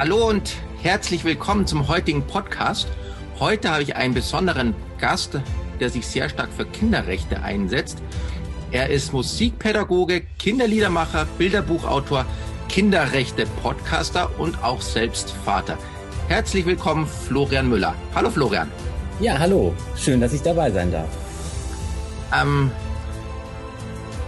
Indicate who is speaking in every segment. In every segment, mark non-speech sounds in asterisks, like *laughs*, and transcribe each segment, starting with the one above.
Speaker 1: Hallo und herzlich willkommen zum heutigen Podcast. Heute habe ich einen besonderen Gast, der sich sehr stark für Kinderrechte einsetzt. Er ist Musikpädagoge, Kinderliedermacher, Bilderbuchautor, Kinderrechte-Podcaster und auch selbst Vater. Herzlich willkommen, Florian Müller. Hallo Florian.
Speaker 2: Ja, hallo. Schön, dass ich dabei sein darf.
Speaker 1: Ähm,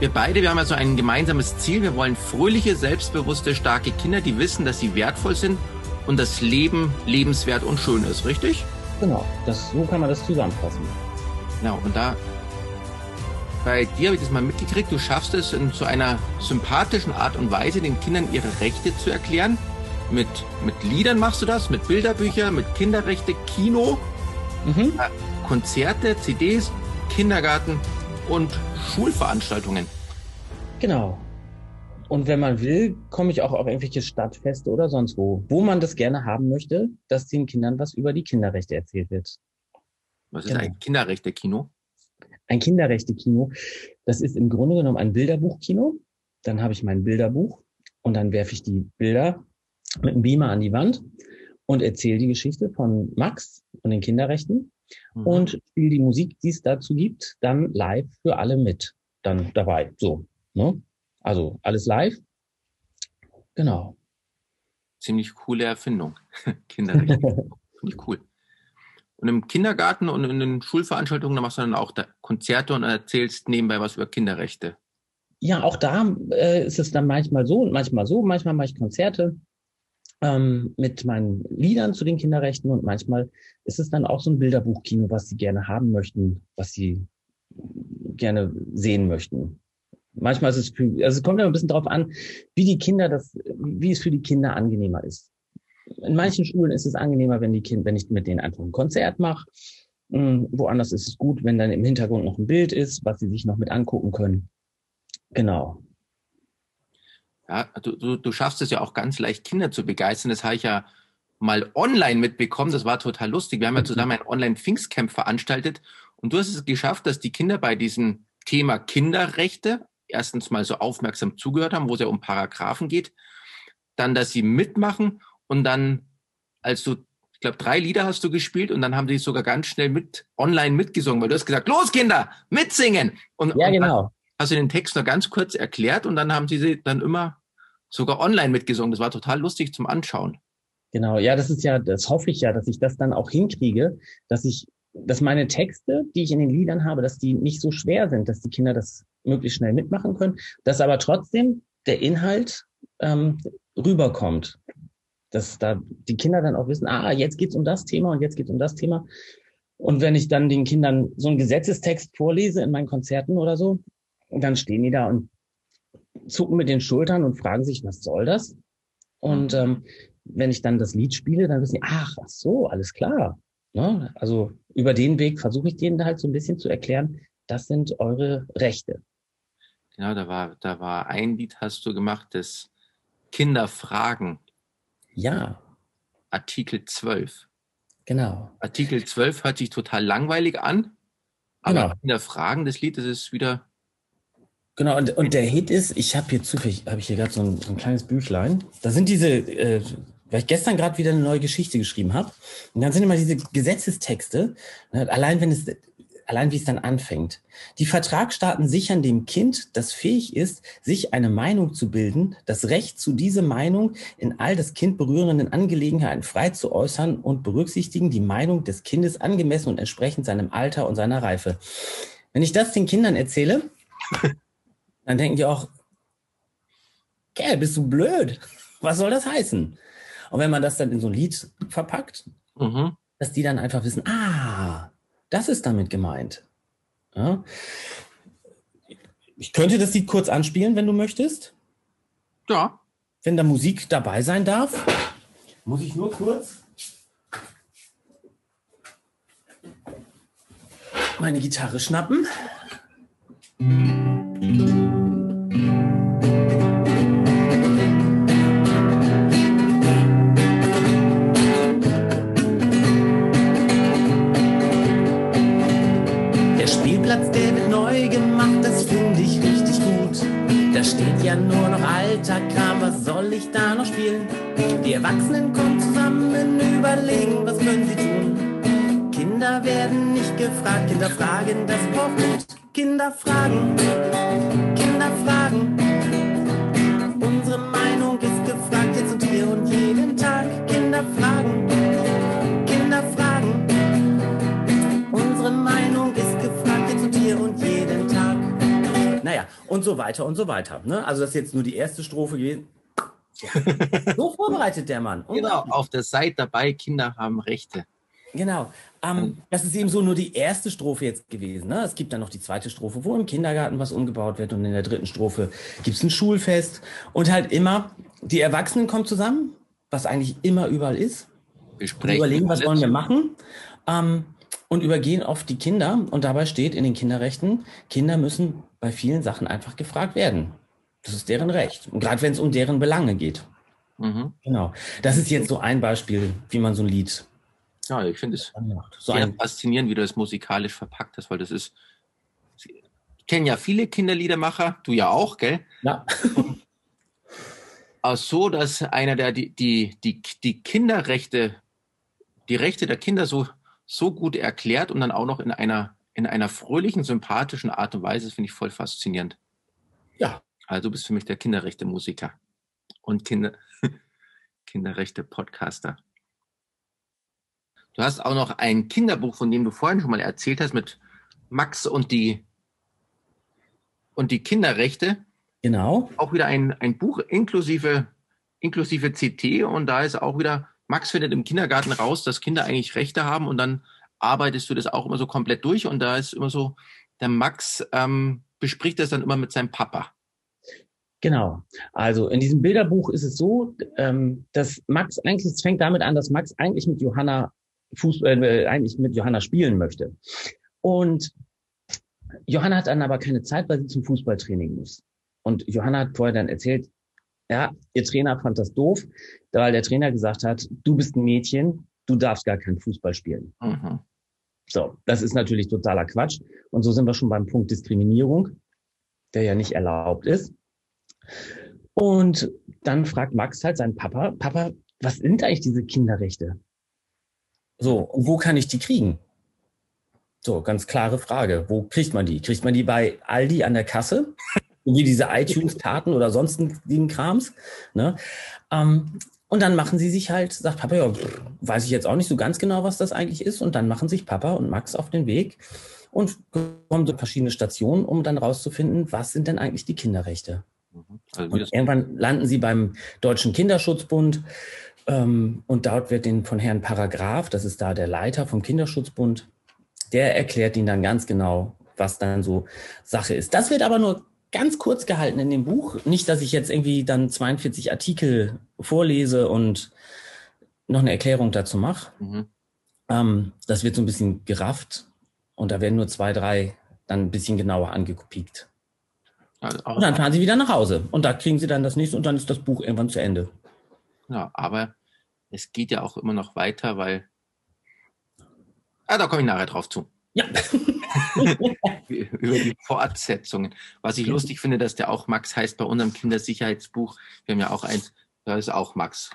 Speaker 1: wir beide, wir haben ja so ein gemeinsames Ziel. Wir wollen fröhliche, selbstbewusste, starke Kinder, die wissen, dass sie wertvoll sind und das Leben lebenswert und schön ist, richtig?
Speaker 2: Genau, das, so kann man das zusammenfassen.
Speaker 1: Genau, und da bei dir habe ich das mal mitgekriegt, du schaffst es in so einer sympathischen Art und Weise, den Kindern ihre Rechte zu erklären. Mit, mit Liedern machst du das, mit Bilderbüchern, mit Kinderrechte, Kino, mhm. Äh, Konzerte, CDs, Kindergarten und Schulveranstaltungen.
Speaker 2: Genau. Und wenn man will, komme ich auch auf irgendwelche Stadtfeste oder sonst wo, wo man das gerne haben möchte, dass den Kindern was über die Kinderrechte erzählt wird.
Speaker 1: Was ist genau. ein Kinderrechte-Kino?
Speaker 2: Ein Kinderrechte-Kino, das ist im Grunde genommen ein Bilderbuch-Kino. Dann habe ich mein Bilderbuch und dann werfe ich die Bilder mit einem Beamer an die Wand und erzähle die Geschichte von Max und den Kinderrechten mhm. und spiele die Musik, die es dazu gibt, dann live für alle mit. Dann dabei. So. Ne? Also alles live. Genau.
Speaker 1: Ziemlich coole Erfindung. *laughs* Kinderrechte. Finde ich cool. Und im Kindergarten und in den Schulveranstaltungen, da machst du dann auch Konzerte und erzählst nebenbei was über Kinderrechte.
Speaker 2: Ja, auch da äh, ist es dann manchmal so und manchmal so. Manchmal mache ich Konzerte ähm, mit meinen Liedern zu den Kinderrechten und manchmal ist es dann auch so ein Bilderbuchkino, was sie gerne haben möchten, was sie gerne sehen möchten. Manchmal ist es, für, also es kommt ja ein bisschen darauf an, wie die Kinder das, wie es für die Kinder angenehmer ist. In manchen Schulen ist es angenehmer, wenn die Kinder, wenn ich mit denen einfach ein Konzert mache. Hm, woanders ist es gut, wenn dann im Hintergrund noch ein Bild ist, was sie sich noch mit angucken können. Genau.
Speaker 1: Ja, du, du, du schaffst es ja auch ganz leicht, Kinder zu begeistern. Das habe ich ja mal online mitbekommen. Das war total lustig. Wir haben ja zusammen ein Online-Pfingstcamp veranstaltet und du hast es geschafft, dass die Kinder bei diesem Thema Kinderrechte erstens mal so aufmerksam zugehört haben, wo es ja um Paragraphen geht, dann, dass sie mitmachen und dann, als du, ich glaube, drei Lieder hast du gespielt und dann haben die sogar ganz schnell mit online mitgesungen, weil du hast gesagt, los Kinder, mitsingen. Und,
Speaker 2: ja, genau.
Speaker 1: Hast du den Text noch ganz kurz erklärt und dann haben sie dann immer sogar online mitgesungen. Das war total lustig zum Anschauen.
Speaker 2: Genau, ja, das ist ja, das hoffe ich ja, dass ich das dann auch hinkriege, dass ich, dass meine Texte, die ich in den Liedern habe, dass die nicht so schwer sind, dass die Kinder das möglichst schnell mitmachen können, dass aber trotzdem der Inhalt ähm, rüberkommt. Dass da die Kinder dann auch wissen, ah, jetzt geht's um das Thema und jetzt geht's um das Thema. Und wenn ich dann den Kindern so einen Gesetzestext vorlese in meinen Konzerten oder so, dann stehen die da und zucken mit den Schultern und fragen sich, was soll das? Und ähm, wenn ich dann das Lied spiele, dann wissen die, ach, ach so, alles klar. Ne? Also über den Weg versuche ich denen halt so ein bisschen zu erklären, das sind eure Rechte.
Speaker 1: Genau, da war, da war ein Lied, hast du gemacht, das Kinderfragen.
Speaker 2: Ja.
Speaker 1: Artikel 12.
Speaker 2: Genau.
Speaker 1: Artikel 12 hört sich total langweilig an, aber genau. Kinderfragen, das Lied, das ist wieder
Speaker 2: Genau, und, und der Hit ist, ich habe hier zufällig, habe ich hier gerade so, ein, so ein kleines Büchlein. Da sind diese, äh, weil ich gestern gerade wieder eine neue Geschichte geschrieben habe. Und dann sind immer diese Gesetzestexte, ne, allein wenn es, allein wie es dann anfängt. Die Vertragsstaaten sichern dem Kind, das fähig ist, sich eine Meinung zu bilden, das Recht zu dieser Meinung in all das Kind berührenden Angelegenheiten frei zu äußern und berücksichtigen die Meinung des Kindes angemessen und entsprechend seinem Alter und seiner Reife. Wenn ich das den Kindern erzähle, *laughs* dann denken die auch, Kerl, bist du blöd? Was soll das heißen? Und wenn man das dann in so ein Lied verpackt, mhm. dass die dann einfach wissen, ah, das ist damit gemeint. Ja? Ich könnte das Lied kurz anspielen, wenn du möchtest.
Speaker 1: Ja.
Speaker 2: Wenn da Musik dabei sein darf. Muss ich nur kurz meine Gitarre schnappen. ja Erwachsenen kommen zusammen, überlegen, was können sie tun. Kinder werden nicht gefragt, Kinder fragen, das braucht Mut. Kinder fragen, Kinder fragen. Unsere Meinung ist gefragt, jetzt und hier und jeden Tag. Kinder fragen, Kinder fragen. Unsere Meinung ist gefragt, jetzt und hier und jeden Tag. Naja, und so weiter und so weiter. Ne? Also das ist jetzt nur die erste Strophe gewesen. *laughs* so vorbereitet der Mann.
Speaker 1: Genau, auf der Seite dabei, Kinder haben Rechte.
Speaker 2: Genau. Ähm, das ist eben so nur die erste Strophe jetzt gewesen. Ne? Es gibt dann noch die zweite Strophe, wo im Kindergarten was umgebaut wird und in der dritten Strophe gibt es ein Schulfest und halt immer, die Erwachsenen kommen zusammen, was eigentlich immer überall ist.
Speaker 1: Besprechen
Speaker 2: überlegen, was wollen wir machen ähm, und übergehen auf die Kinder und dabei steht in den Kinderrechten, Kinder müssen bei vielen Sachen einfach gefragt werden. Das ist deren Recht. Und gerade wenn es um deren Belange geht. Mhm. Genau. Das ist jetzt so ein Beispiel, wie man so ein Lied.
Speaker 1: Ja, ich finde es so sehr faszinierend, wie du das musikalisch verpackt hast, weil das ist. Ich kenne ja viele Kinderliedermacher, du ja auch, gell?
Speaker 2: Ja.
Speaker 1: auch so, dass einer der die, die, die, die Kinderrechte, die Rechte der Kinder so, so gut erklärt und dann auch noch in einer, in einer fröhlichen, sympathischen Art und Weise, finde ich voll faszinierend.
Speaker 2: Ja.
Speaker 1: Also du bist für mich der Kinderrechte-Musiker und Kinder, *laughs* Kinderrechte-Podcaster. Du hast auch noch ein Kinderbuch, von dem du vorhin schon mal erzählt hast, mit Max und die, und die Kinderrechte.
Speaker 2: Genau.
Speaker 1: Auch wieder ein, ein Buch inklusive, inklusive CT und da ist auch wieder, Max findet im Kindergarten raus, dass Kinder eigentlich Rechte haben und dann arbeitest du das auch immer so komplett durch und da ist immer so, der Max ähm, bespricht das dann immer mit seinem Papa.
Speaker 2: Genau. Also in diesem Bilderbuch ist es so, ähm, dass Max eigentlich, es fängt damit an, dass Max eigentlich mit Johanna Fußball, äh, eigentlich mit Johanna spielen möchte. Und Johanna hat dann aber keine Zeit, weil sie zum Fußballtraining muss. Und Johanna hat vorher dann erzählt, ja, ihr Trainer fand das doof, weil der Trainer gesagt hat, du bist ein Mädchen, du darfst gar keinen Fußball spielen. Mhm. So, das ist natürlich totaler Quatsch. Und so sind wir schon beim Punkt Diskriminierung, der ja nicht erlaubt ist. Und dann fragt Max halt seinen Papa, Papa, was sind eigentlich diese Kinderrechte? So, und wo kann ich die kriegen? So, ganz klare Frage. Wo kriegt man die? Kriegt man die bei Aldi an der Kasse? *laughs* Wie diese iTunes-Karten oder sonstigen Krams? Ne? Ähm, und dann machen sie sich halt, sagt Papa, ja, weiß ich jetzt auch nicht so ganz genau, was das eigentlich ist. Und dann machen sich Papa und Max auf den Weg und kommen so verschiedene Stationen, um dann rauszufinden, was sind denn eigentlich die Kinderrechte? Mhm. Also und irgendwann landen sie beim Deutschen Kinderschutzbund ähm, und dort wird ihnen von Herrn Paragraph, das ist da der Leiter vom Kinderschutzbund, der erklärt ihnen dann ganz genau, was dann so Sache ist. Das wird aber nur ganz kurz gehalten in dem Buch. Nicht, dass ich jetzt irgendwie dann 42 Artikel vorlese und noch eine Erklärung dazu mache. Mhm. Ähm, das wird so ein bisschen gerafft und da werden nur zwei, drei dann ein bisschen genauer angepiekt. Also und dann fahren sie wieder nach Hause und da kriegen sie dann das nächste und dann ist das Buch irgendwann zu Ende.
Speaker 1: Ja, aber es geht ja auch immer noch weiter, weil. Ah, da komme ich nachher drauf zu.
Speaker 2: Ja. *laughs*
Speaker 1: Über die Fortsetzungen. Was ich lustig finde, dass der auch Max heißt bei unserem Kindersicherheitsbuch. Wir haben ja auch eins, da ist auch Max.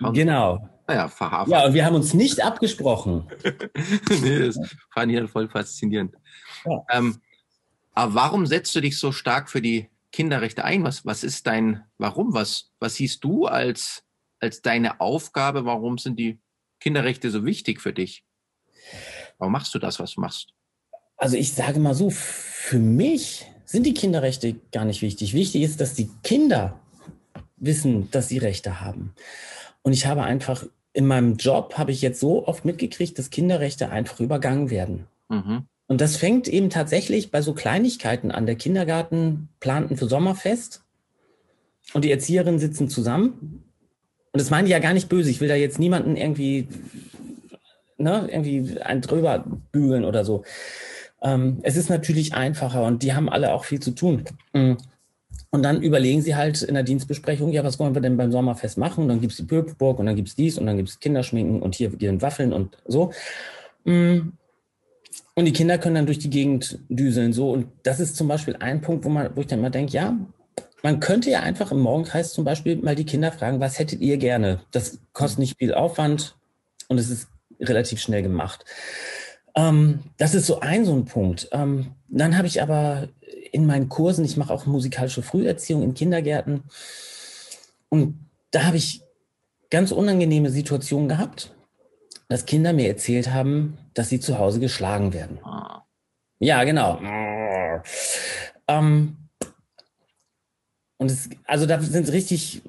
Speaker 2: Und, genau.
Speaker 1: Naja, verhaftet.
Speaker 2: Ja, und wir haben uns nicht abgesprochen. *laughs*
Speaker 1: nee, das fand ich dann voll faszinierend. Ja. Ähm, aber warum setzt du dich so stark für die Kinderrechte ein? Was, was ist dein, warum? Was, was siehst du als als deine Aufgabe? Warum sind die Kinderrechte so wichtig für dich? Warum machst du das, was du machst?
Speaker 2: Also ich sage mal so, für mich sind die Kinderrechte gar nicht wichtig. Wichtig ist, dass die Kinder wissen, dass sie Rechte haben. Und ich habe einfach in meinem Job habe ich jetzt so oft mitgekriegt, dass Kinderrechte einfach übergangen werden. Mhm. Und das fängt eben tatsächlich bei so Kleinigkeiten an. Der Kindergarten plant ein für Sommerfest und die Erzieherinnen sitzen zusammen und das meine ich ja gar nicht böse. Ich will da jetzt niemanden irgendwie, ne, irgendwie ein drüber bügeln oder so. Ähm, es ist natürlich einfacher und die haben alle auch viel zu tun. Mm. Und dann überlegen sie halt in der Dienstbesprechung, ja, was wollen wir denn beim Sommerfest machen? Und dann gibt's die Pöpelburg und dann gibt's dies und dann gibt's Kinderschminken und hier gehen Waffeln und so. Mm. Und die Kinder können dann durch die Gegend düseln so. Und das ist zum Beispiel ein Punkt, wo man, wo ich dann mal denke, ja, man könnte ja einfach im Morgenkreis zum Beispiel mal die Kinder fragen, was hättet ihr gerne? Das kostet nicht viel Aufwand und es ist relativ schnell gemacht. Ähm, das ist so ein so ein Punkt. Ähm, dann habe ich aber in meinen Kursen, ich mache auch musikalische Früherziehung in Kindergärten und da habe ich ganz unangenehme Situationen gehabt, dass Kinder mir erzählt haben, dass sie zu Hause geschlagen werden. Ah. Ja, genau. Ähm, und es, also da sind richtig,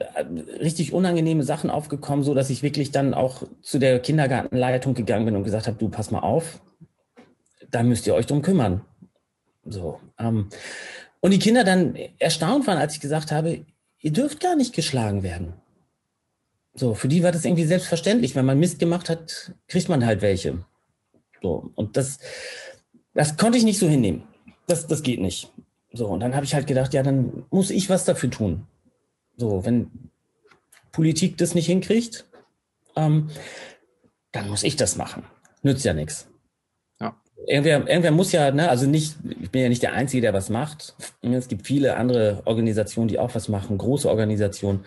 Speaker 2: richtig unangenehme Sachen aufgekommen, so dass ich wirklich dann auch zu der Kindergartenleitung gegangen bin und gesagt habe, du pass mal auf, da müsst ihr euch drum kümmern. So. Ähm, und die Kinder dann erstaunt waren, als ich gesagt habe, ihr dürft gar nicht geschlagen werden. So, für die war das irgendwie selbstverständlich. Wenn man Mist gemacht hat, kriegt man halt welche. So, und das, das konnte ich nicht so hinnehmen. Das, das geht nicht. So, und dann habe ich halt gedacht, ja, dann muss ich was dafür tun. So, wenn Politik das nicht hinkriegt, ähm, dann muss ich das machen. Nützt ja nichts. Ja. Irgendwer, irgendwer muss ja, ne, also nicht, ich bin ja nicht der Einzige, der was macht. Es gibt viele andere Organisationen, die auch was machen, große Organisationen.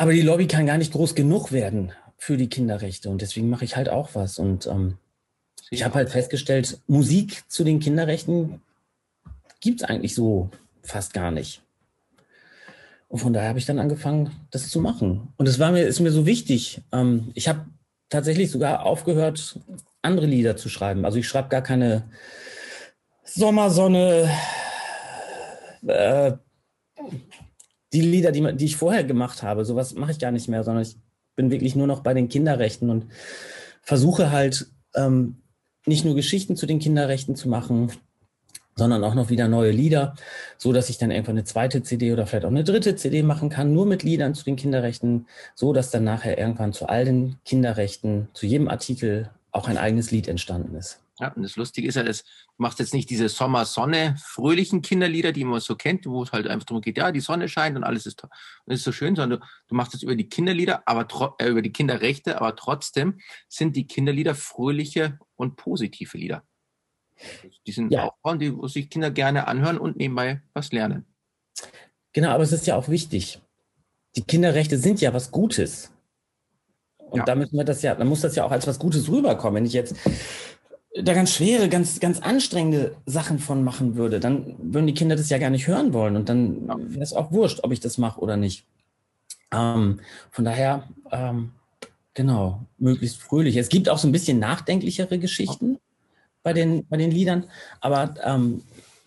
Speaker 2: Aber die Lobby kann gar nicht groß genug werden für die Kinderrechte und deswegen mache ich halt auch was. Und ähm, ich habe halt festgestellt, Musik zu den Kinderrechten gibt es eigentlich so fast gar nicht. Und von daher habe ich dann angefangen, das zu machen. Und es war mir, ist mir so wichtig. Ähm, ich habe tatsächlich sogar aufgehört, andere Lieder zu schreiben. Also ich schreibe gar keine Sommersonne, äh, die Lieder, die, die ich vorher gemacht habe. Sowas mache ich gar nicht mehr, sondern ich bin wirklich nur noch bei den Kinderrechten und versuche halt ähm, nicht nur Geschichten zu den Kinderrechten zu machen, sondern auch noch wieder neue Lieder, so dass ich dann irgendwann eine zweite CD oder vielleicht auch eine dritte CD machen kann, nur mit Liedern zu den Kinderrechten, so dass dann nachher irgendwann zu all den Kinderrechten, zu jedem Artikel auch ein eigenes Lied entstanden ist.
Speaker 1: Ja, und das Lustige ist ja, dass du machst jetzt nicht diese Sommer-Sonne, fröhlichen Kinderlieder, die man so kennt, wo es halt einfach darum geht, ja, die Sonne scheint und alles ist, und ist so schön, sondern du, du machst es über die Kinderlieder, aber äh, über die Kinderrechte, aber trotzdem sind die Kinderlieder fröhliche und positive Lieder. Die sind ja. auch die sich Kinder gerne anhören und nebenbei was lernen.
Speaker 2: Genau, aber es ist ja auch wichtig. Die Kinderrechte sind ja was Gutes. Und ja. da müssen wir das ja, da muss das ja auch als was Gutes rüberkommen. Wenn ich jetzt da ganz schwere, ganz, ganz anstrengende Sachen von machen würde, dann würden die Kinder das ja gar nicht hören wollen. Und dann wäre es auch wurscht, ob ich das mache oder nicht. Ähm, von daher, ähm, genau, möglichst fröhlich. Es gibt auch so ein bisschen nachdenklichere Geschichten bei den, bei den Liedern. Aber ähm,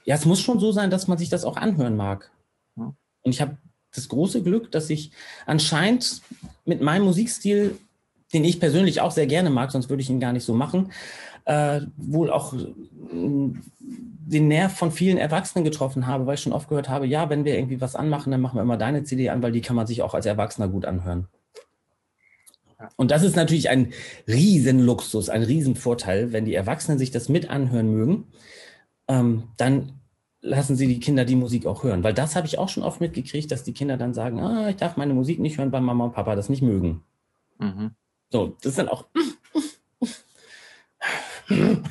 Speaker 2: ja, es muss schon so sein, dass man sich das auch anhören mag. Und ich habe das große Glück, dass ich anscheinend mit meinem Musikstil, den ich persönlich auch sehr gerne mag, sonst würde ich ihn gar nicht so machen, äh, wohl auch äh, den Nerv von vielen Erwachsenen getroffen habe, weil ich schon oft gehört habe, ja, wenn wir irgendwie was anmachen, dann machen wir immer deine CD an, weil die kann man sich auch als Erwachsener gut anhören. Und das ist natürlich ein Riesenluxus, ein Riesenvorteil, wenn die Erwachsenen sich das mit anhören mögen, ähm, dann lassen sie die Kinder die Musik auch hören. Weil das habe ich auch schon oft mitgekriegt, dass die Kinder dann sagen, ah, ich darf meine Musik nicht hören, weil Mama und Papa das nicht mögen. Mhm. So, das ist dann auch. *laughs*
Speaker 1: Sind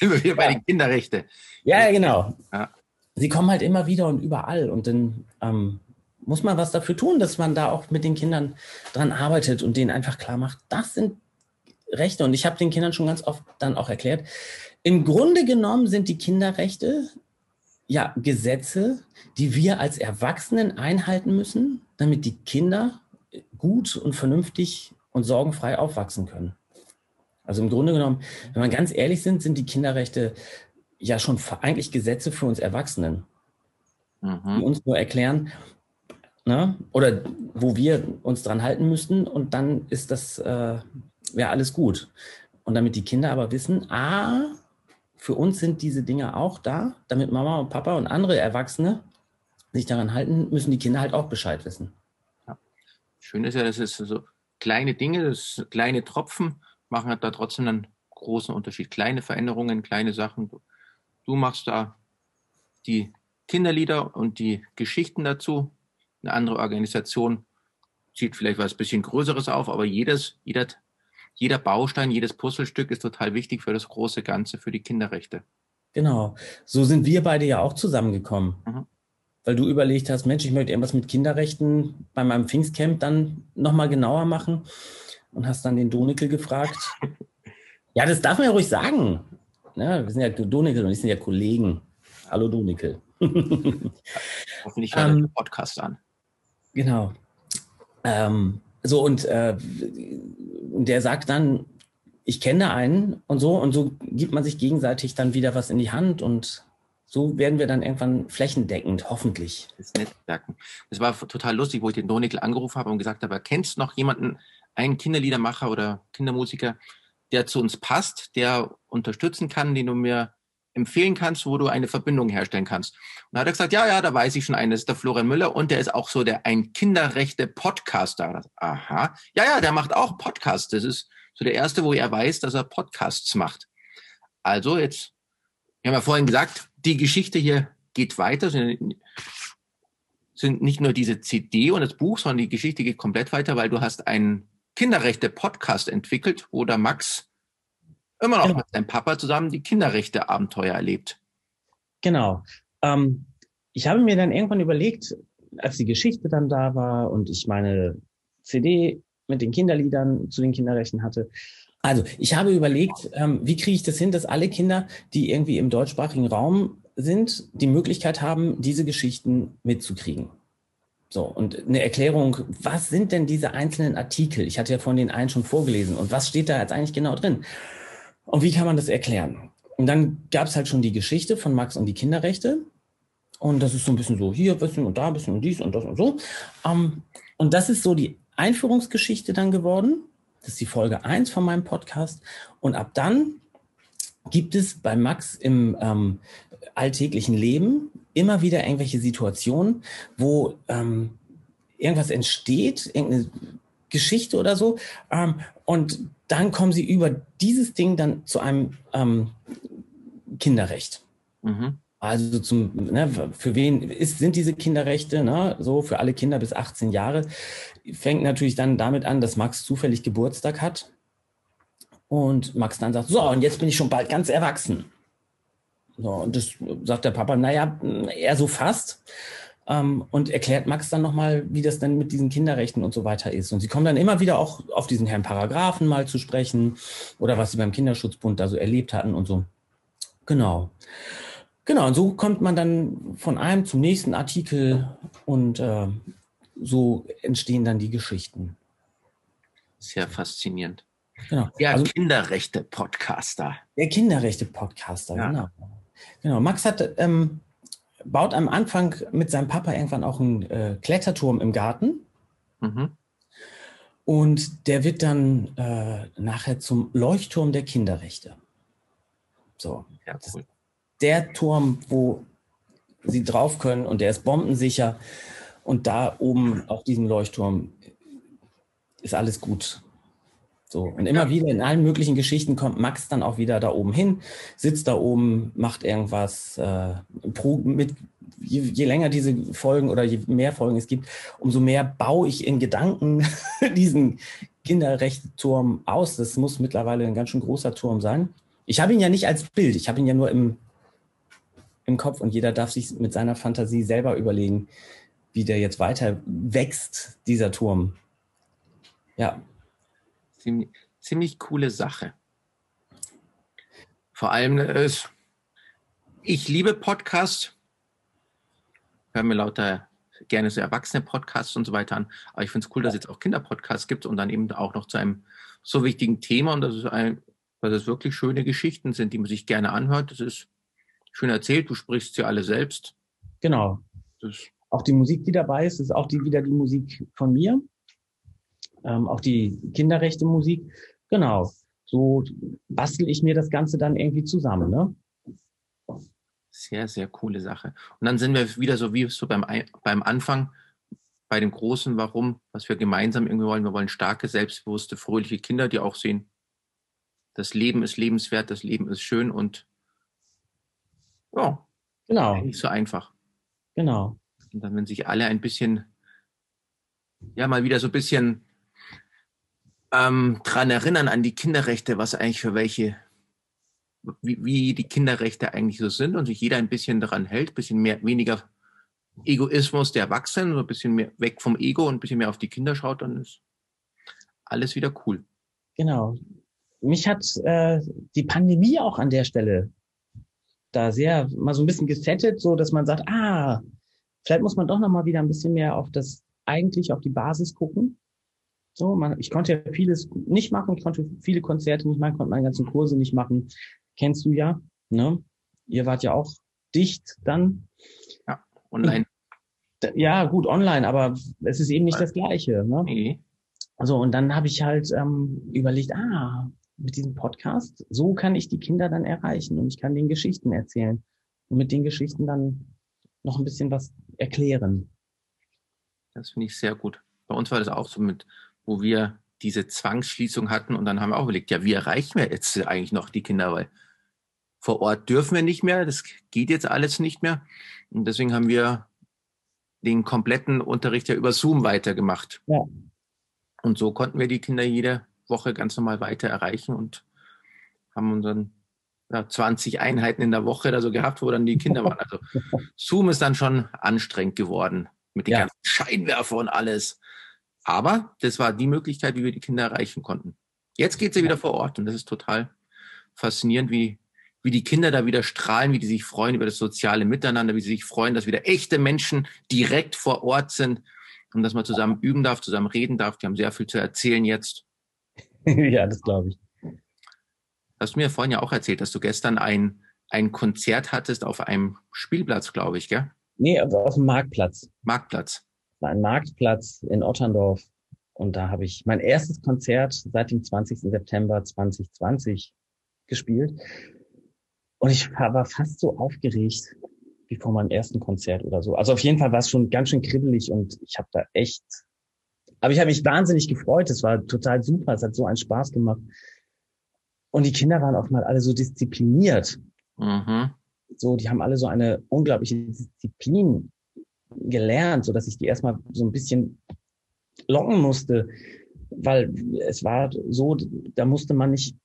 Speaker 1: wir wieder bei den Kinderrechten.
Speaker 2: Ja, genau. Ja. Sie kommen halt immer wieder und überall. Und dann ähm, muss man was dafür tun, dass man da auch mit den Kindern dran arbeitet und denen einfach klar macht, das sind Rechte. Und ich habe den Kindern schon ganz oft dann auch erklärt, im Grunde genommen sind die Kinderrechte ja Gesetze, die wir als Erwachsenen einhalten müssen, damit die Kinder gut und vernünftig und sorgenfrei aufwachsen können. Also im Grunde genommen, wenn wir ganz ehrlich sind, sind die Kinderrechte ja schon eigentlich Gesetze für uns Erwachsenen, mhm. die uns nur erklären, ne? oder wo wir uns dran halten müssten und dann ist das äh, ja alles gut. Und damit die Kinder aber wissen, ah, für uns sind diese Dinge auch da, damit Mama und Papa und andere Erwachsene sich daran halten, müssen die Kinder halt auch Bescheid wissen.
Speaker 1: Ja. Schön ist ja, dass es so kleine Dinge, kleine Tropfen machen halt da trotzdem einen großen Unterschied. Kleine Veränderungen, kleine Sachen. Du machst da die Kinderlieder und die Geschichten dazu eine andere Organisation zieht vielleicht was bisschen Größeres auf, aber jedes, jeder, jeder Baustein, jedes Puzzlestück ist total wichtig für das große Ganze, für die Kinderrechte.
Speaker 2: Genau. So sind wir beide ja auch zusammengekommen. Mhm. Weil du überlegt hast, Mensch, ich möchte irgendwas mit Kinderrechten bei meinem Pfingstcamp dann nochmal genauer machen und hast dann den Donikel gefragt. *laughs* Ja, das darf man ja ruhig sagen. Ja, wir sind ja Donikel und ich sind ja Kollegen. Hallo Donikel. *laughs*
Speaker 1: Hoffentlich hört ähm, der Podcast an.
Speaker 2: Genau. Ähm, so, und äh, der sagt dann, ich kenne einen und so, und so gibt man sich gegenseitig dann wieder was in die Hand und so werden wir dann irgendwann flächendeckend, hoffentlich.
Speaker 1: Das Netzwerken. Das war total lustig, wo ich den Donickel angerufen habe und gesagt habe, kennst du noch jemanden, einen Kinderliedermacher oder Kindermusiker, der zu uns passt, der unterstützen kann, den du mir empfehlen kannst, wo du eine Verbindung herstellen kannst. Und da hat er gesagt, ja, ja, da weiß ich schon einen, das ist der Florian Müller und der ist auch so der ein kinderrechte Podcaster. Aha. Ja, ja, der macht auch Podcasts. Das ist so der erste, wo er weiß, dass er Podcasts macht. Also jetzt, wir haben ja vorhin gesagt, die Geschichte hier geht weiter. Sind, nicht nur diese CD und das Buch, sondern die Geschichte geht komplett weiter, weil du hast einen Kinderrechte-Podcast entwickelt, wo der Max immer noch genau. mit seinem Papa zusammen die Kinderrechte-Abenteuer erlebt.
Speaker 2: Genau. Ähm, ich habe mir dann irgendwann überlegt, als die Geschichte dann da war und ich meine CD mit den Kinderliedern zu den Kinderrechten hatte, also, ich habe überlegt, ähm, wie kriege ich das hin, dass alle Kinder, die irgendwie im deutschsprachigen Raum sind, die Möglichkeit haben, diese Geschichten mitzukriegen. So, und eine Erklärung, was sind denn diese einzelnen Artikel? Ich hatte ja von den einen schon vorgelesen. Und was steht da jetzt eigentlich genau drin? Und wie kann man das erklären? Und dann gab es halt schon die Geschichte von Max und die Kinderrechte. Und das ist so ein bisschen so hier ein bisschen und da ein bisschen und dies und das und so. Um, und das ist so die Einführungsgeschichte dann geworden. Das ist die Folge 1 von meinem Podcast. Und ab dann gibt es bei Max im ähm, alltäglichen Leben immer wieder irgendwelche Situationen, wo ähm, irgendwas entsteht, irgendeine Geschichte oder so. Ähm, und dann kommen sie über dieses Ding dann zu einem ähm, Kinderrecht. Mhm. Also zum, ne, für wen ist, sind diese Kinderrechte? Ne? So für alle Kinder bis 18 Jahre. Fängt natürlich dann damit an, dass Max zufällig Geburtstag hat. Und Max dann sagt, so, und jetzt bin ich schon bald ganz erwachsen. So, und das sagt der Papa, naja, eher so fast. Ähm, und erklärt Max dann nochmal, wie das dann mit diesen Kinderrechten und so weiter ist. Und sie kommen dann immer wieder auch auf diesen Herrn Paragraphen mal zu sprechen oder was sie beim Kinderschutzbund da so erlebt hatten und so. Genau. Genau, und so kommt man dann von einem zum nächsten Artikel und äh, so entstehen dann die Geschichten.
Speaker 1: Sehr faszinierend. Genau. Der also, Kinderrechte-Podcaster.
Speaker 2: Der Kinderrechte-Podcaster, ja. genau. Genau. Max hat, ähm, baut am Anfang mit seinem Papa irgendwann auch einen äh, Kletterturm im Garten. Mhm. Und der wird dann äh, nachher zum Leuchtturm der Kinderrechte. So. Ja, cool der Turm, wo sie drauf können und der ist bombensicher. Und da oben auf diesem Leuchtturm ist alles gut. So. Und immer wieder in allen möglichen Geschichten kommt Max dann auch wieder da oben hin, sitzt da oben, macht irgendwas, äh, mit, je, je, länger diese Folgen oder je mehr Folgen es gibt, umso mehr baue ich in Gedanken *laughs* diesen Kinderrechtsturm aus. Das muss mittlerweile ein ganz schön großer Turm sein. Ich habe ihn ja nicht als Bild, ich habe ihn ja nur im im Kopf und jeder darf sich mit seiner Fantasie selber überlegen, wie der jetzt weiter wächst, dieser Turm. Ja.
Speaker 1: Ziemlich, ziemlich coole Sache. Vor allem ist, äh, ich liebe Podcasts, höre mir lauter gerne so erwachsene Podcasts und so weiter an. Aber ich finde es cool, dass es jetzt auch Kinderpodcasts gibt und dann eben auch noch zu einem so wichtigen Thema und das ist ein, weil das wirklich schöne Geschichten sind, die man sich gerne anhört. Das ist schön erzählt, du sprichst sie alle selbst.
Speaker 2: Genau. Das auch die Musik, die dabei ist, ist auch die, wieder die Musik von mir. Ähm, auch die Kinderrechte Musik. Genau. So bastel ich mir das Ganze dann irgendwie zusammen, ne?
Speaker 1: Sehr, sehr coole Sache. Und dann sind wir wieder so wie so beim, beim Anfang, bei dem Großen Warum, was wir gemeinsam irgendwie wollen. Wir wollen starke, selbstbewusste, fröhliche Kinder, die auch sehen, das Leben ist lebenswert, das Leben ist schön und ja. Genau. Nicht so einfach.
Speaker 2: Genau.
Speaker 1: Und dann, wenn sich alle ein bisschen, ja, mal wieder so ein bisschen ähm, dran erinnern an die Kinderrechte, was eigentlich für welche, wie, wie die Kinderrechte eigentlich so sind und sich jeder ein bisschen daran hält, ein bisschen mehr, weniger Egoismus der Erwachsenen, so ein bisschen mehr weg vom Ego und ein bisschen mehr auf die Kinder schaut, dann ist alles wieder cool.
Speaker 2: Genau. Mich hat äh, die Pandemie auch an der Stelle da sehr mal so ein bisschen gesettet, so dass man sagt, ah, vielleicht muss man doch noch mal wieder ein bisschen mehr auf das eigentlich auf die Basis gucken. So, man, ich konnte ja vieles nicht machen, ich konnte viele Konzerte nicht machen, konnte meine ganzen Kurse nicht machen. Kennst du ja, ne? Ihr wart ja auch dicht dann.
Speaker 1: Ja, online.
Speaker 2: Ja, gut, online, aber es ist eben nicht das Gleiche. Ne? Nee. So, und dann habe ich halt ähm, überlegt, ah, mit diesem Podcast, so kann ich die Kinder dann erreichen und ich kann den Geschichten erzählen und mit den Geschichten dann noch ein bisschen was erklären.
Speaker 1: Das finde ich sehr gut. Bei uns war das auch so mit, wo wir diese Zwangsschließung hatten und dann haben wir auch überlegt, ja, wie erreichen wir jetzt eigentlich noch die Kinder, weil vor Ort dürfen wir nicht mehr, das geht jetzt alles nicht mehr und deswegen haben wir den kompletten Unterricht ja über Zoom weitergemacht. Ja. Und so konnten wir die Kinder jede Woche ganz normal weiter erreichen und haben unseren ja, 20 Einheiten in der Woche oder so gehabt, wo dann die Kinder waren. Also *laughs* Zoom ist dann schon anstrengend geworden mit den ja. ganzen Scheinwerfer und alles. Aber das war die Möglichkeit, wie wir die Kinder erreichen konnten. Jetzt geht sie wieder vor Ort und das ist total faszinierend, wie, wie die Kinder da wieder strahlen, wie die sich freuen über das soziale Miteinander, wie sie sich freuen, dass wieder echte Menschen direkt vor Ort sind und dass man zusammen üben darf, zusammen reden darf. Die haben sehr viel zu erzählen jetzt. *laughs*
Speaker 2: ja, das glaube ich.
Speaker 1: Hast du mir vorhin ja auch erzählt, dass du gestern ein, ein Konzert hattest auf einem Spielplatz, glaube ich, gell?
Speaker 2: Nee, auf dem Marktplatz.
Speaker 1: Marktplatz.
Speaker 2: War ein Marktplatz in Otterndorf. Und da habe ich mein erstes Konzert seit dem 20. September 2020 gespielt. Und ich war fast so aufgeregt wie vor meinem ersten Konzert oder so. Also auf jeden Fall war es schon ganz schön kribbelig und ich habe da echt aber ich habe mich wahnsinnig gefreut. Es war total super. Es hat so einen Spaß gemacht. Und die Kinder waren auch mal alle so diszipliniert. Mhm. So, die haben alle so eine unglaubliche Disziplin gelernt, so dass ich die erstmal so ein bisschen locken musste, weil es war so, da musste man nicht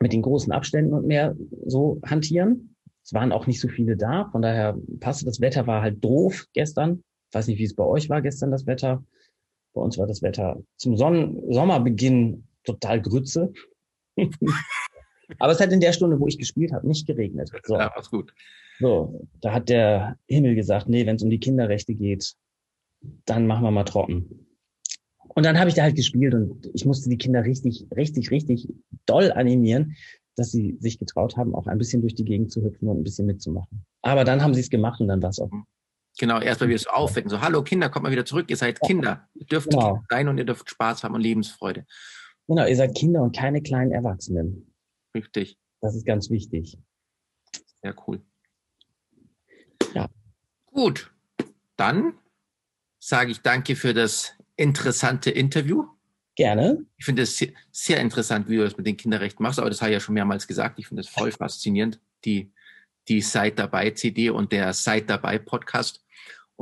Speaker 2: mit den großen Abständen und mehr so hantieren. Es waren auch nicht so viele da, von daher passte das Wetter war halt doof gestern. Ich weiß nicht, wie es bei euch war gestern das Wetter. Bei uns war das Wetter zum Sonnen Sommerbeginn total Grütze. Aber es hat in der Stunde, wo ich gespielt habe, nicht geregnet.
Speaker 1: So. Ja, war's gut.
Speaker 2: So, da hat der Himmel gesagt, nee, wenn es um die Kinderrechte geht, dann machen wir mal trocken. Und dann habe ich da halt gespielt und ich musste die Kinder richtig, richtig, richtig doll animieren, dass sie sich getraut haben, auch ein bisschen durch die Gegend zu hüpfen und ein bisschen mitzumachen. Aber dann haben sie es gemacht und dann war es auch
Speaker 1: Genau, erstmal wieder so aufwecken. So, hallo Kinder, kommt mal wieder zurück. Ihr seid Kinder. Ihr dürft genau. sein und ihr dürft Spaß haben und Lebensfreude.
Speaker 2: Genau, ihr seid Kinder und keine kleinen Erwachsenen.
Speaker 1: Richtig.
Speaker 2: Das ist ganz wichtig.
Speaker 1: Sehr cool. Ja. Gut. Dann sage ich danke für das interessante Interview.
Speaker 2: Gerne.
Speaker 1: Ich finde es sehr, sehr, interessant, wie du das mit den Kinderrechten machst, aber das habe ich ja schon mehrmals gesagt. Ich finde es voll faszinierend, die die Seid dabei CD und der Seid dabei Podcast.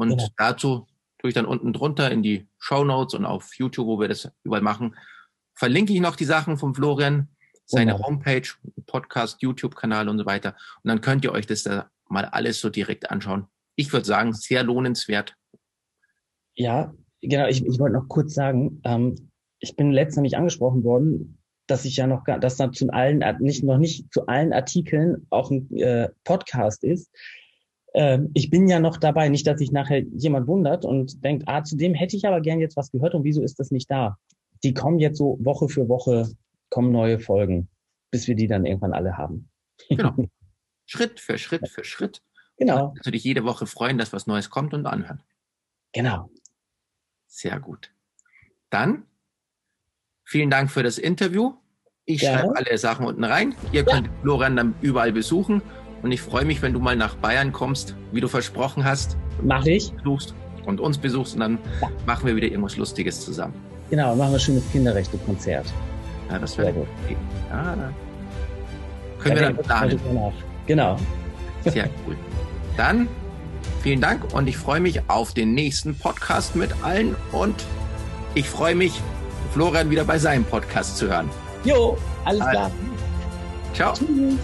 Speaker 1: Und genau. dazu tue ich dann unten drunter in die Show Notes und auf YouTube, wo wir das überall machen, verlinke ich noch die Sachen vom Florian, seine genau. Homepage, Podcast, YouTube-Kanal und so weiter. Und dann könnt ihr euch das da mal alles so direkt anschauen. Ich würde sagen, sehr lohnenswert.
Speaker 2: Ja, genau. Ich, ich wollte noch kurz sagen, ähm, ich bin letztens nicht angesprochen worden, dass ich ja noch, dass da zu allen, nicht, noch nicht zu allen Artikeln auch ein äh, Podcast ist. Ähm, ich bin ja noch dabei, nicht, dass sich nachher jemand wundert und denkt, ah, zu dem hätte ich aber gern jetzt was gehört und wieso ist das nicht da? Die kommen jetzt so Woche für Woche, kommen neue Folgen, bis wir die dann irgendwann alle haben.
Speaker 1: Genau. *laughs* Schritt für Schritt für Schritt.
Speaker 2: Genau.
Speaker 1: Also dich jede Woche freuen, dass was Neues kommt und anhören.
Speaker 2: Genau.
Speaker 1: Sehr gut. Dann Vielen Dank für das Interview. Ich ja. schreibe alle Sachen unten rein. Ihr könnt ja. Florian dann überall besuchen. Und ich freue mich, wenn du mal nach Bayern kommst, wie du versprochen hast.
Speaker 2: Mach ich.
Speaker 1: Besuchst und uns besuchst und dann ja. machen wir wieder irgendwas Lustiges zusammen.
Speaker 2: Genau, machen wir ein schönes Kinderrechte-Konzert.
Speaker 1: Ja, das wäre gut. Ja, da können wir dann planen.
Speaker 2: Genau.
Speaker 1: Sehr *laughs* cool. Dann vielen Dank und ich freue mich auf den nächsten Podcast mit allen und ich freue mich, Florian wieder bei seinem Podcast zu hören.
Speaker 2: Jo, alles klar.
Speaker 1: Ciao. Tschüss.